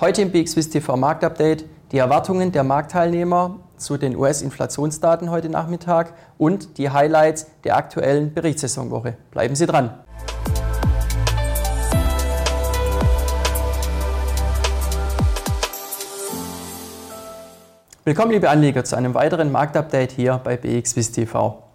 Heute im BXWIST TV Marktupdate die Erwartungen der Marktteilnehmer zu den US-Inflationsdaten heute Nachmittag und die Highlights der aktuellen Berichtssaisonwoche. Bleiben Sie dran. Willkommen, liebe Anleger, zu einem weiteren Marktupdate hier bei BXWIST TV.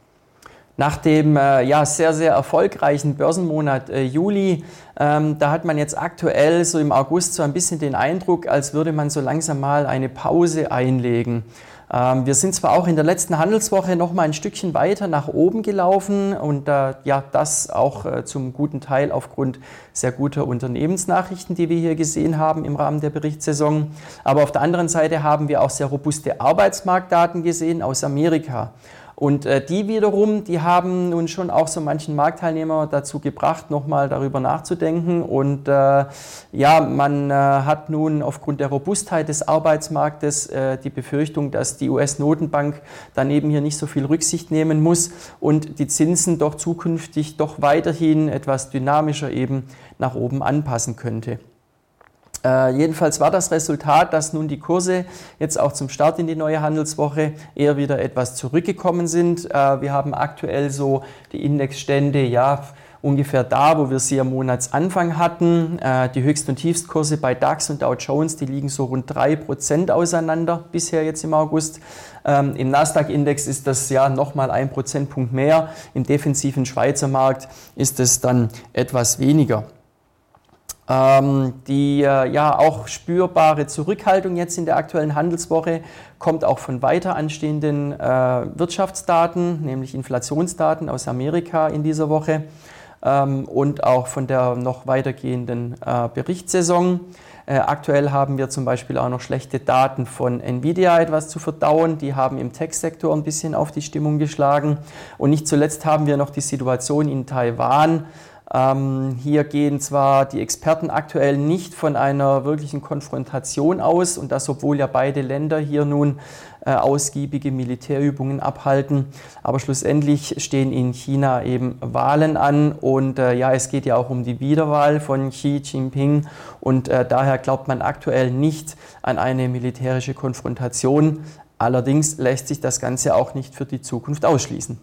Nach dem äh, ja, sehr, sehr erfolgreichen Börsenmonat äh, Juli, ähm, da hat man jetzt aktuell so im August so ein bisschen den Eindruck, als würde man so langsam mal eine Pause einlegen. Ähm, wir sind zwar auch in der letzten Handelswoche noch mal ein Stückchen weiter nach oben gelaufen und äh, ja, das auch äh, zum guten Teil aufgrund sehr guter Unternehmensnachrichten, die wir hier gesehen haben im Rahmen der Berichtssaison. Aber auf der anderen Seite haben wir auch sehr robuste Arbeitsmarktdaten gesehen aus Amerika. Und äh, die wiederum, die haben nun schon auch so manchen Marktteilnehmer dazu gebracht, nochmal darüber nachzudenken. Und äh, ja, man äh, hat nun aufgrund der Robustheit des Arbeitsmarktes äh, die Befürchtung, dass die US-Notenbank daneben hier nicht so viel Rücksicht nehmen muss und die Zinsen doch zukünftig doch weiterhin etwas dynamischer eben nach oben anpassen könnte. Äh, jedenfalls war das Resultat, dass nun die Kurse jetzt auch zum Start in die neue Handelswoche eher wieder etwas zurückgekommen sind. Äh, wir haben aktuell so die Indexstände, ja, ungefähr da, wo wir sie am Monatsanfang hatten. Äh, die Höchst- und Tiefstkurse bei DAX und Dow Jones, die liegen so rund 3% auseinander bisher jetzt im August. Ähm, Im Nasdaq-Index ist das ja nochmal ein Prozentpunkt mehr. Im defensiven Schweizer Markt ist es dann etwas weniger. Ähm, die äh, ja auch spürbare Zurückhaltung jetzt in der aktuellen Handelswoche kommt auch von weiter anstehenden äh, Wirtschaftsdaten, nämlich Inflationsdaten aus Amerika in dieser Woche ähm, und auch von der noch weitergehenden äh, Berichtssaison. Aktuell haben wir zum Beispiel auch noch schlechte Daten von Nvidia etwas zu verdauen. Die haben im Tech-Sektor ein bisschen auf die Stimmung geschlagen. Und nicht zuletzt haben wir noch die Situation in Taiwan ähm, hier gehen zwar die Experten aktuell nicht von einer wirklichen Konfrontation aus und das, obwohl ja beide Länder hier nun äh, ausgiebige Militärübungen abhalten, aber schlussendlich stehen in China eben Wahlen an und äh, ja, es geht ja auch um die Wiederwahl von Xi Jinping und äh, daher glaubt man aktuell nicht an eine militärische Konfrontation. Allerdings lässt sich das Ganze auch nicht für die Zukunft ausschließen.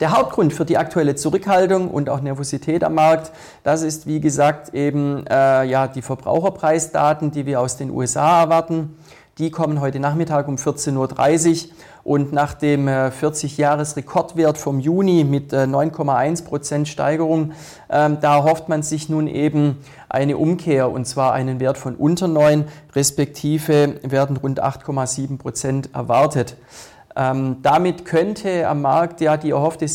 Der Hauptgrund für die aktuelle Zurückhaltung und auch Nervosität am Markt, das ist wie gesagt eben äh, ja, die Verbraucherpreisdaten, die wir aus den USA erwarten. Die kommen heute Nachmittag um 14.30 Uhr und nach dem 40-Jahres-Rekordwert vom Juni mit 9,1 äh, Prozent Steigerung, ähm, da hofft man sich nun eben eine Umkehr und zwar einen Wert von unter 9, respektive werden rund 8,7 Prozent erwartet. Ähm, damit könnte am Markt ja die erhoffte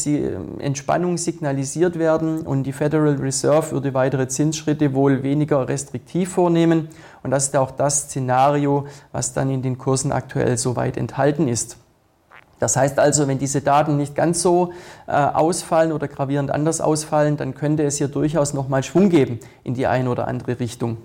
Entspannung signalisiert werden und die Federal Reserve würde weitere Zinsschritte wohl weniger restriktiv vornehmen. Und das ist auch das Szenario, was dann in den Kursen aktuell soweit enthalten ist. Das heißt also, wenn diese Daten nicht ganz so äh, ausfallen oder gravierend anders ausfallen, dann könnte es hier durchaus nochmal Schwung geben in die eine oder andere Richtung.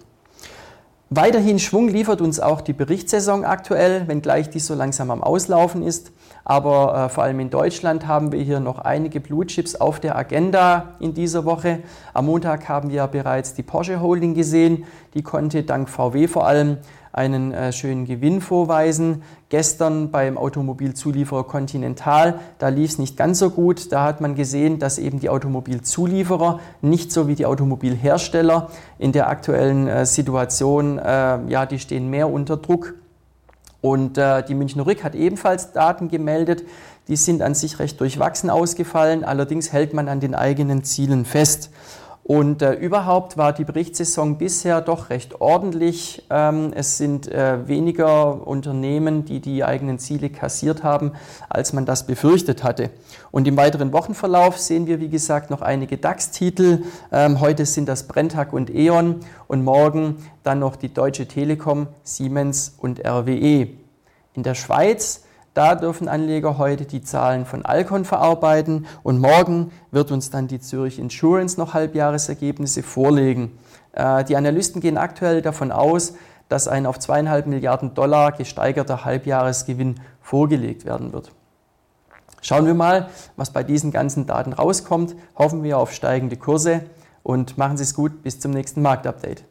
Weiterhin Schwung liefert uns auch die Berichtssaison aktuell, wenngleich die so langsam am Auslaufen ist. Aber äh, vor allem in Deutschland haben wir hier noch einige Blue Chips auf der Agenda in dieser Woche. Am Montag haben wir ja bereits die Porsche Holding gesehen. Die konnte dank VW vor allem einen äh, schönen Gewinn vorweisen. Gestern beim Automobilzulieferer Continental, da lief es nicht ganz so gut. Da hat man gesehen, dass eben die Automobilzulieferer nicht so wie die Automobilhersteller in der aktuellen äh, Situation, äh, ja, die stehen mehr unter Druck. Und äh, die Münchner Rück hat ebenfalls Daten gemeldet. Die sind an sich recht durchwachsen ausgefallen. Allerdings hält man an den eigenen Zielen fest. Und äh, überhaupt war die Berichtssaison bisher doch recht ordentlich. Ähm, es sind äh, weniger Unternehmen, die die eigenen Ziele kassiert haben, als man das befürchtet hatte. Und im weiteren Wochenverlauf sehen wir, wie gesagt, noch einige DAX-Titel. Ähm, heute sind das Brenntag und E.ON und morgen dann noch die Deutsche Telekom, Siemens und RWE. In der Schweiz da dürfen Anleger heute die Zahlen von Alcon verarbeiten und morgen wird uns dann die Zürich Insurance noch Halbjahresergebnisse vorlegen. Äh, die Analysten gehen aktuell davon aus, dass ein auf zweieinhalb Milliarden Dollar gesteigerter Halbjahresgewinn vorgelegt werden wird. Schauen wir mal, was bei diesen ganzen Daten rauskommt. Hoffen wir auf steigende Kurse und machen Sie es gut. Bis zum nächsten Marktupdate.